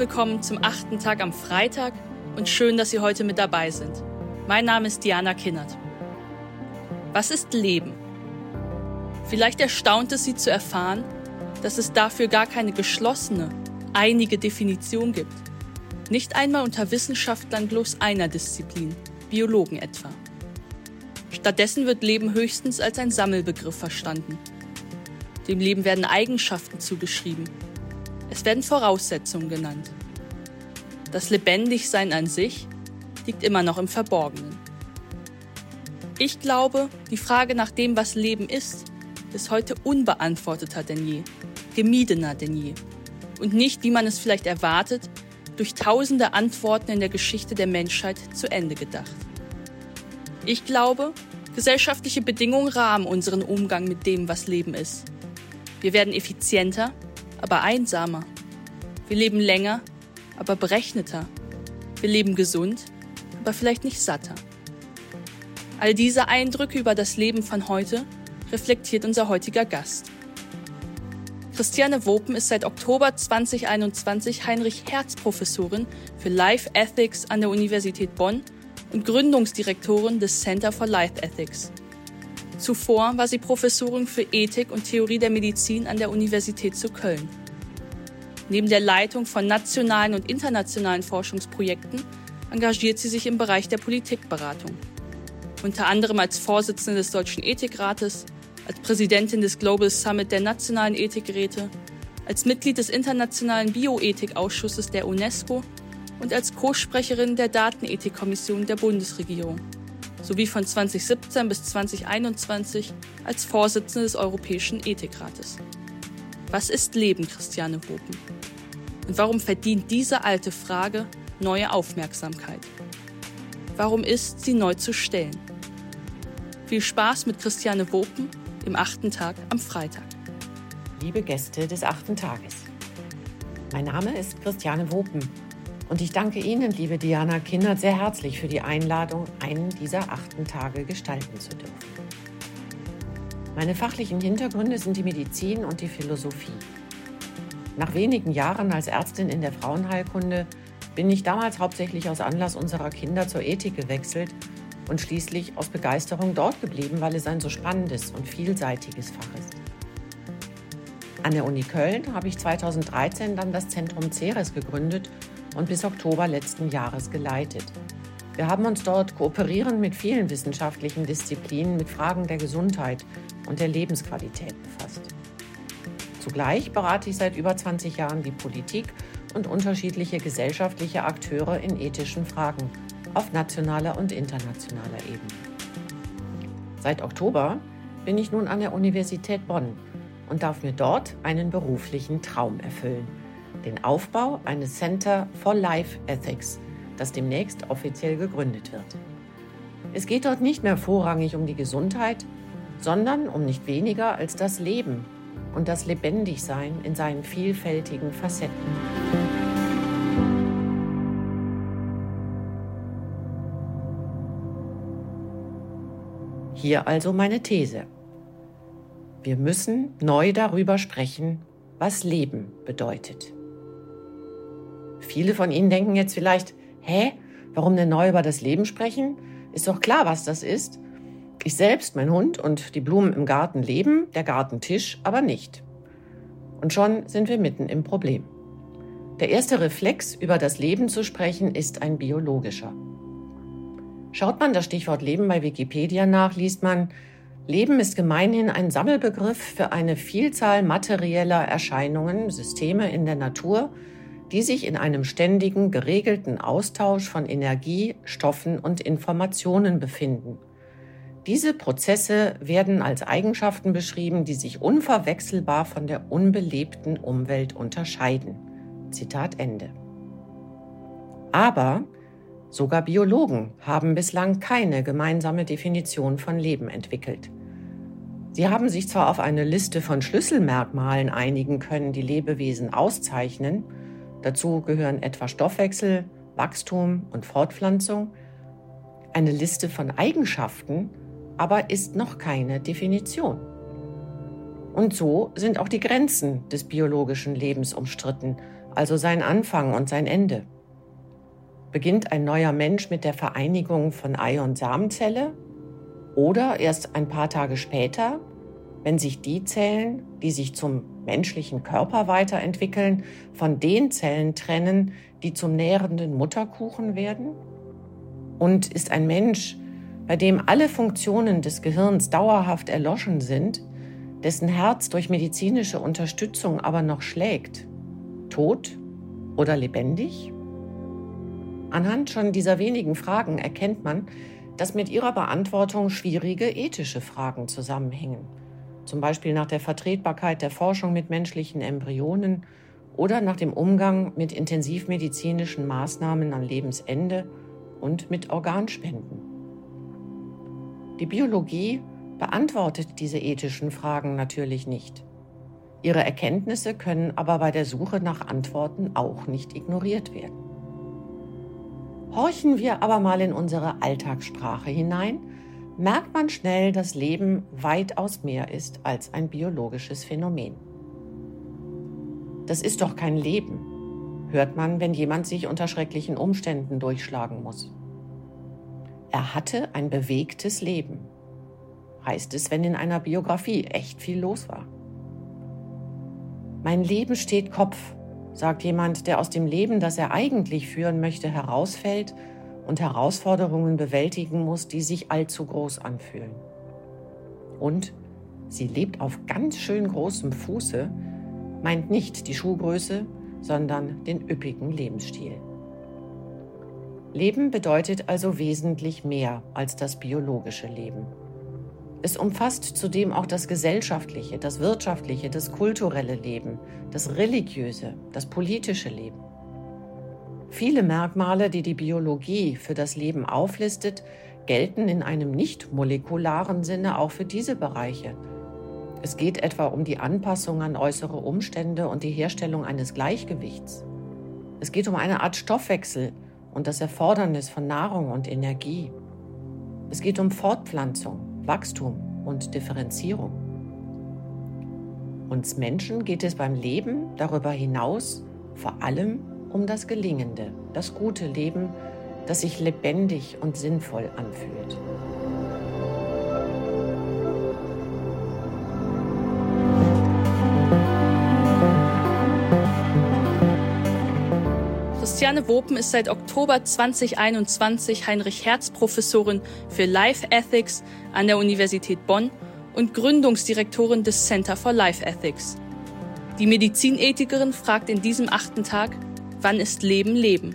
willkommen zum achten Tag am Freitag und schön, dass Sie heute mit dabei sind. Mein Name ist Diana Kinnert. Was ist Leben? Vielleicht erstaunt es Sie zu erfahren, dass es dafür gar keine geschlossene, einige Definition gibt. Nicht einmal unter Wissenschaftlern bloß einer Disziplin, Biologen etwa. Stattdessen wird Leben höchstens als ein Sammelbegriff verstanden. Dem Leben werden Eigenschaften zugeschrieben. Es werden Voraussetzungen genannt. Das Lebendigsein an sich liegt immer noch im Verborgenen. Ich glaube, die Frage nach dem, was Leben ist, ist heute unbeantworteter denn je, gemiedener denn je. Und nicht, wie man es vielleicht erwartet, durch tausende Antworten in der Geschichte der Menschheit zu Ende gedacht. Ich glaube, gesellschaftliche Bedingungen rahmen unseren Umgang mit dem, was Leben ist. Wir werden effizienter, aber einsamer. Wir leben länger, aber berechneter. Wir leben gesund, aber vielleicht nicht satter. All diese Eindrücke über das Leben von heute reflektiert unser heutiger Gast. Christiane Wopen ist seit Oktober 2021 Heinrich Herz Professorin für Life Ethics an der Universität Bonn und Gründungsdirektorin des Center for Life Ethics. Zuvor war sie Professorin für Ethik und Theorie der Medizin an der Universität zu Köln. Neben der Leitung von nationalen und internationalen Forschungsprojekten engagiert sie sich im Bereich der Politikberatung. Unter anderem als Vorsitzende des Deutschen Ethikrates, als Präsidentin des Global Summit der nationalen Ethikräte, als Mitglied des Internationalen Bioethikausschusses der UNESCO und als Co-Sprecherin der Datenethikkommission der Bundesregierung sowie von 2017 bis 2021 als Vorsitzende des Europäischen Ethikrates. Was ist Leben, Christiane Wopen? Und warum verdient diese alte Frage neue Aufmerksamkeit? Warum ist sie neu zu stellen? Viel Spaß mit Christiane Wopen im achten Tag am Freitag. Liebe Gäste des achten Tages. Mein Name ist Christiane Wopen und ich danke Ihnen, liebe Diana Kindert, sehr herzlich für die Einladung, einen dieser achten Tage gestalten zu dürfen. Meine fachlichen Hintergründe sind die Medizin und die Philosophie. Nach wenigen Jahren als Ärztin in der Frauenheilkunde bin ich damals hauptsächlich aus Anlass unserer Kinder zur Ethik gewechselt und schließlich aus Begeisterung dort geblieben, weil es ein so spannendes und vielseitiges Fach ist. An der Uni Köln habe ich 2013 dann das Zentrum Ceres gegründet und bis Oktober letzten Jahres geleitet. Wir haben uns dort kooperierend mit vielen wissenschaftlichen Disziplinen mit Fragen der Gesundheit und der Lebensqualität befasst. Zugleich berate ich seit über 20 Jahren die Politik und unterschiedliche gesellschaftliche Akteure in ethischen Fragen auf nationaler und internationaler Ebene. Seit Oktober bin ich nun an der Universität Bonn und darf mir dort einen beruflichen Traum erfüllen den Aufbau eines Center for Life Ethics, das demnächst offiziell gegründet wird. Es geht dort nicht mehr vorrangig um die Gesundheit, sondern um nicht weniger als das Leben und das Lebendigsein in seinen vielfältigen Facetten. Hier also meine These. Wir müssen neu darüber sprechen, was Leben bedeutet. Viele von Ihnen denken jetzt vielleicht, hä, warum denn neu über das Leben sprechen? Ist doch klar, was das ist. Ich selbst, mein Hund und die Blumen im Garten leben, der Gartentisch aber nicht. Und schon sind wir mitten im Problem. Der erste Reflex, über das Leben zu sprechen, ist ein biologischer. Schaut man das Stichwort Leben bei Wikipedia nach, liest man, Leben ist gemeinhin ein Sammelbegriff für eine Vielzahl materieller Erscheinungen, Systeme in der Natur, die sich in einem ständigen, geregelten Austausch von Energie, Stoffen und Informationen befinden. Diese Prozesse werden als Eigenschaften beschrieben, die sich unverwechselbar von der unbelebten Umwelt unterscheiden. Zitat Ende. Aber sogar Biologen haben bislang keine gemeinsame Definition von Leben entwickelt. Sie haben sich zwar auf eine Liste von Schlüsselmerkmalen einigen können, die Lebewesen auszeichnen, Dazu gehören etwa Stoffwechsel, Wachstum und Fortpflanzung. Eine Liste von Eigenschaften aber ist noch keine Definition. Und so sind auch die Grenzen des biologischen Lebens umstritten, also sein Anfang und sein Ende? Beginnt ein neuer Mensch mit der Vereinigung von Ei- und Samenzelle? Oder erst ein paar Tage später, wenn sich die Zellen, die sich zum menschlichen Körper weiterentwickeln, von den Zellen trennen, die zum nährenden Mutterkuchen werden? Und ist ein Mensch, bei dem alle Funktionen des Gehirns dauerhaft erloschen sind, dessen Herz durch medizinische Unterstützung aber noch schlägt, tot oder lebendig? Anhand schon dieser wenigen Fragen erkennt man, dass mit ihrer Beantwortung schwierige ethische Fragen zusammenhängen. Zum Beispiel nach der Vertretbarkeit der Forschung mit menschlichen Embryonen oder nach dem Umgang mit intensivmedizinischen Maßnahmen am Lebensende und mit Organspenden. Die Biologie beantwortet diese ethischen Fragen natürlich nicht. Ihre Erkenntnisse können aber bei der Suche nach Antworten auch nicht ignoriert werden. Horchen wir aber mal in unsere Alltagssprache hinein, merkt man schnell, dass Leben weitaus mehr ist als ein biologisches Phänomen. Das ist doch kein Leben, hört man, wenn jemand sich unter schrecklichen Umständen durchschlagen muss. Er hatte ein bewegtes Leben, heißt es, wenn in einer Biografie echt viel los war. Mein Leben steht Kopf, sagt jemand, der aus dem Leben, das er eigentlich führen möchte, herausfällt und Herausforderungen bewältigen muss, die sich allzu groß anfühlen. Und sie lebt auf ganz schön großem Fuße, meint nicht die Schuhgröße, sondern den üppigen Lebensstil. Leben bedeutet also wesentlich mehr als das biologische Leben. Es umfasst zudem auch das gesellschaftliche, das wirtschaftliche, das kulturelle Leben, das religiöse, das politische Leben. Viele Merkmale, die die Biologie für das Leben auflistet, gelten in einem nicht molekularen Sinne auch für diese Bereiche. Es geht etwa um die Anpassung an äußere Umstände und die Herstellung eines Gleichgewichts. Es geht um eine Art Stoffwechsel und das Erfordernis von Nahrung und Energie. Es geht um Fortpflanzung, Wachstum und Differenzierung. Uns Menschen geht es beim Leben darüber hinaus vor allem um das gelingende, das gute Leben, das sich lebendig und sinnvoll anfühlt. Christiane Wopen ist seit Oktober 2021 Heinrich-Herz-Professorin für Life Ethics an der Universität Bonn und Gründungsdirektorin des Center for Life Ethics. Die Medizinethikerin fragt in diesem achten Tag, wann ist Leben Leben?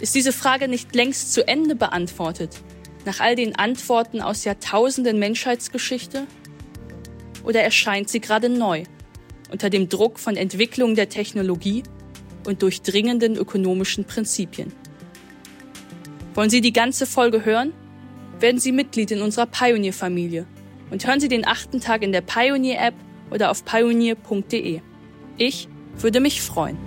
Ist diese Frage nicht längst zu Ende beantwortet, nach all den Antworten aus Jahrtausenden Menschheitsgeschichte? Oder erscheint sie gerade neu, unter dem Druck von Entwicklung der Technologie und durchdringenden ökonomischen Prinzipien. Wollen Sie die ganze Folge hören? Werden Sie Mitglied in unserer Pioneer-Familie und hören Sie den achten Tag in der Pioneer-App oder auf pioneer.de. Ich würde mich freuen.